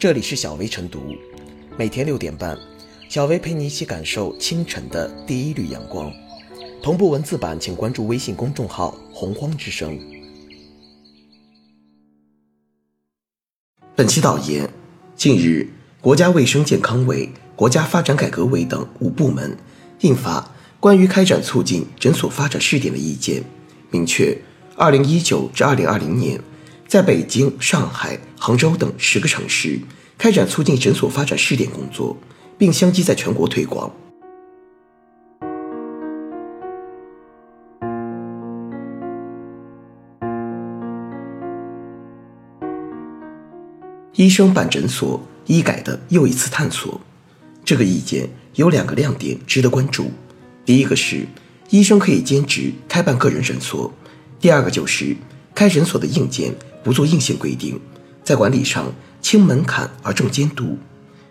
这里是小薇晨读，每天六点半，小薇陪你一起感受清晨的第一缕阳光。同步文字版，请关注微信公众号“洪荒之声”。本期导言：近日，国家卫生健康委、国家发展改革委等五部门印发《关于开展促进诊所发展试点的意见》，明确，二零一九至二零二零年。在北京、上海、杭州等十个城市开展促进诊所发展试点工作，并相继在全国推广。医生办诊所，医改的又一次探索。这个意见有两个亮点值得关注：第一个是医生可以兼职开办个人诊所；第二个就是开诊所的硬件。不做硬性规定，在管理上轻门槛而重监督，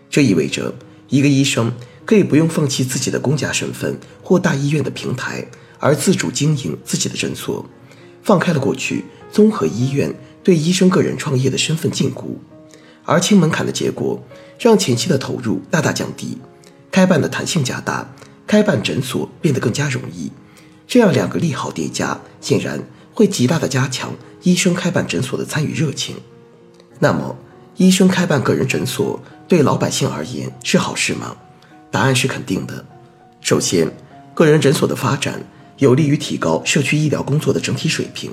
这意味着一个医生可以不用放弃自己的公家身份或大医院的平台，而自主经营自己的诊所，放开了过去综合医院对医生个人创业的身份禁锢。而轻门槛的结果，让前期的投入大大降低，开办的弹性加大，开办诊所变得更加容易。这样两个利好叠加，显然会极大的加强。医生开办诊所的参与热情，那么，医生开办个人诊所对老百姓而言是好事吗？答案是肯定的。首先，个人诊所的发展有利于提高社区医疗工作的整体水平，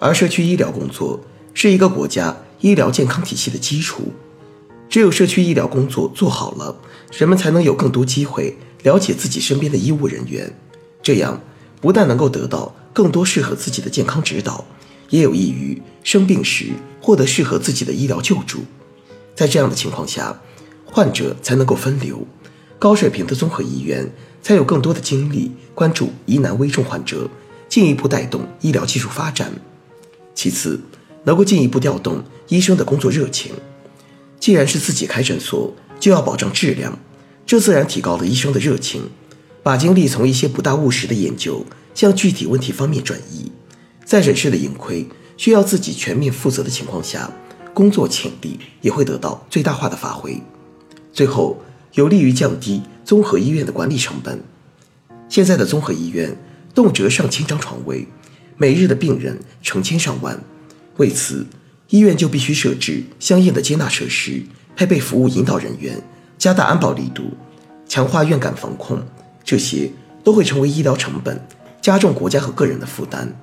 而社区医疗工作是一个国家医疗健康体系的基础。只有社区医疗工作做好了，人们才能有更多机会了解自己身边的医务人员，这样不但能够得到更多适合自己的健康指导。也有益于生病时获得适合自己的医疗救助，在这样的情况下，患者才能够分流，高水平的综合医院才有更多的精力关注疑难危重患者，进一步带动医疗技术发展。其次，能够进一步调动医生的工作热情。既然是自己开诊所，就要保证质量，这自然提高了医生的热情，把精力从一些不大务实的研究向具体问题方面转移。在诊室的盈亏需要自己全面负责的情况下，工作潜力也会得到最大化的发挥，最后有利于降低综合医院的管理成本。现在的综合医院动辄上千张床位，每日的病人成千上万，为此，医院就必须设置相应的接纳设施，配备服务引导人员，加大安保力度，强化院感防控，这些都会成为医疗成本，加重国家和个人的负担。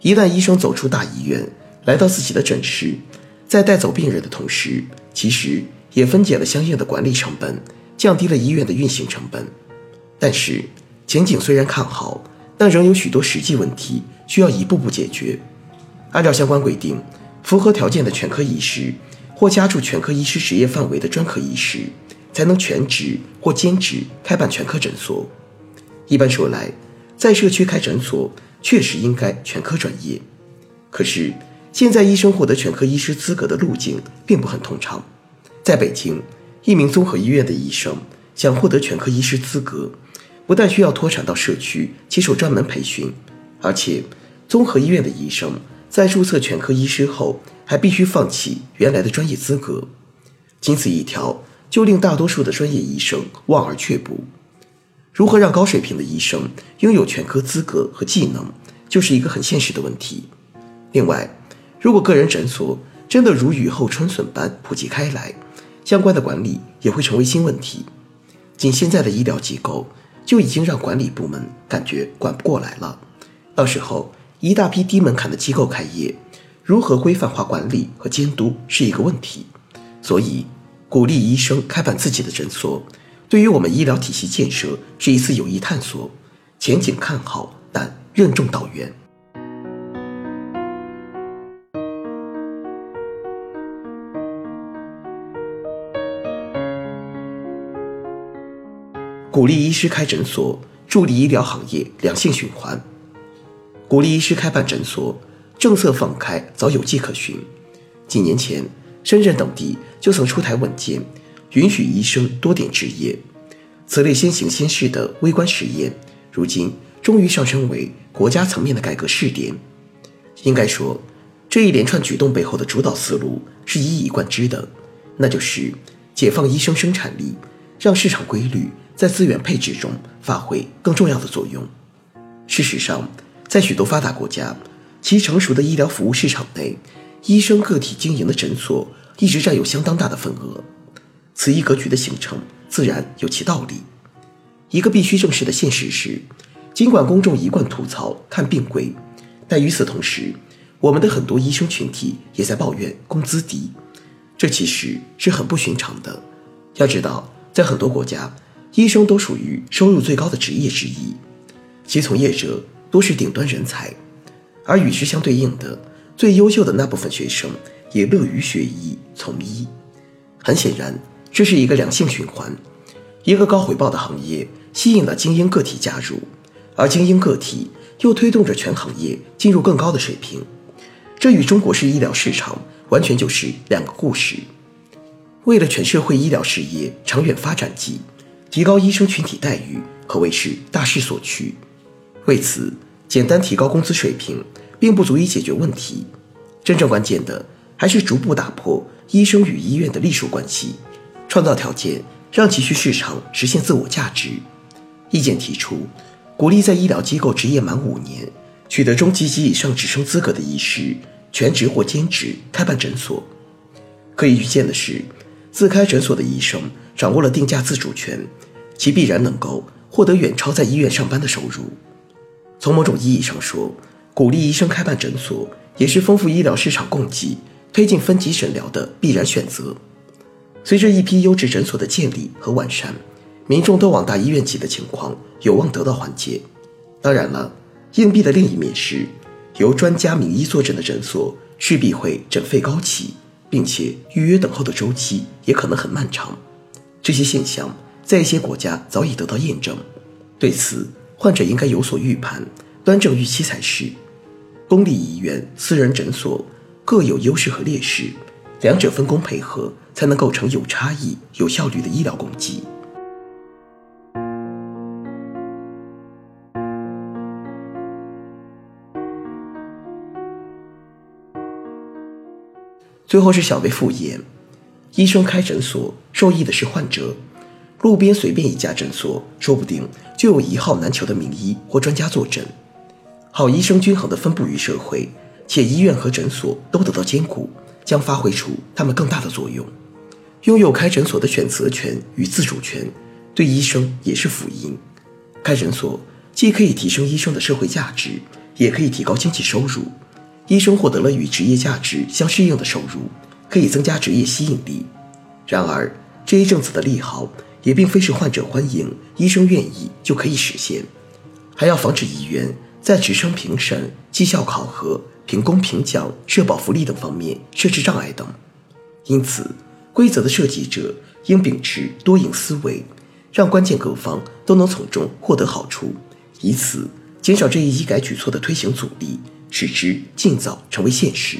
一旦医生走出大医院，来到自己的诊室，在带走病人的同时，其实也分解了相应的管理成本，降低了医院的运行成本。但是前景虽然看好，但仍有许多实际问题需要一步步解决。按照相关规定，符合条件的全科医师或加入全科医师职业范围的专科医师，才能全职或兼职开办全科诊所。一般说来，在社区开诊所。确实应该全科专业，可是现在医生获得全科医师资格的路径并不很通畅。在北京，一名综合医院的医生想获得全科医师资格，不但需要脱产到社区接受专门培训，而且综合医院的医生在注册全科医师后，还必须放弃原来的专业资格。仅此一条，就令大多数的专业医生望而却步。如何让高水平的医生拥有全科资格和技能，就是一个很现实的问题。另外，如果个人诊所真的如雨后春笋般普及开来，相关的管理也会成为新问题。仅现在的医疗机构就已经让管理部门感觉管不过来了，到时候一大批低门槛的机构开业，如何规范化管理和监督是一个问题。所以，鼓励医生开办自己的诊所。对于我们医疗体系建设是一次有益探索，前景看好，但任重道远。鼓励医师开诊所，助力医疗行业良性循环。鼓励医师开办诊所，政策放开早有迹可循。几年前，深圳等地就曾出台文件。允许医生多点执业，此类先行先试的微观实验，如今终于上升为国家层面的改革试点。应该说，这一连串举动背后的主导思路是一以贯之的：那就是解放医生生产力，让市场规律在资源配置中发挥更重要的作用。事实上，在许多发达国家，其成熟的医疗服务市场内，医生个体经营的诊所一直占有相当大的份额。此一格局的形成，自然有其道理。一个必须正视的现实是，尽管公众一贯吐槽看病贵，但与此同时，我们的很多医生群体也在抱怨工资低。这其实是很不寻常的。要知道，在很多国家，医生都属于收入最高的职业之一，其从业者多是顶端人才，而与之相对应的，最优秀的那部分学生也乐于学医从医。很显然，这是一个良性循环。一个高回报的行业吸引了精英个体加入，而精英个体又推动着全行业进入更高的水平。这与中国式医疗市场。完全就是两个故事。为了全社会医疗事业长远发展及提高医生群体待遇，可谓是大势所趋。为此，简单提高工资水平并不足以解决问题。真正关键的还是逐步打破医生与医院的隶属关系，创造条件让急需市场实现自我价值。意见提出，鼓励在医疗机构执业满五年，取得中级及以上职称资格的医师。全职或兼职开办诊所，可以预见的是，自开诊所的医生掌握了定价自主权，其必然能够获得远超在医院上班的收入。从某种意义上说，鼓励医生开办诊所，也是丰富医疗市场供给、推进分级诊疗的必然选择。随着一批优质诊所的建立和完善，民众都往大医院挤的情况有望得到缓解。当然了，硬币的另一面是。由专家名医坐诊的诊所势必会诊费高起，并且预约等候的周期也可能很漫长。这些现象在一些国家早已得到验证。对此，患者应该有所预判，端正预期才是。公立医院、私人诊所各有优势和劣势，两者分工配合，才能构成有差异、有效率的医疗供给。最后是小微副业，医生开诊所受益的是患者，路边随便一家诊所，说不定就有一号难求的名医或专家坐诊。好医生均衡的分布于社会，且医院和诊所都得到兼顾，将发挥出他们更大的作用。拥有开诊所的选择权与自主权，对医生也是福音。开诊所既可以提升医生的社会价值，也可以提高经济收入。医生获得了与职业价值相适应的收入，可以增加职业吸引力。然而，这一政策的利好也并非是患者欢迎、医生愿意就可以实现，还要防止医院在职称评审、绩效考核、评工评奖、社保福利等方面设置障碍等。因此，规则的设计者应秉持多赢思维，让关键各方都能从中获得好处，以此减少这一医改举措的推行阻力。使之尽早成为现实。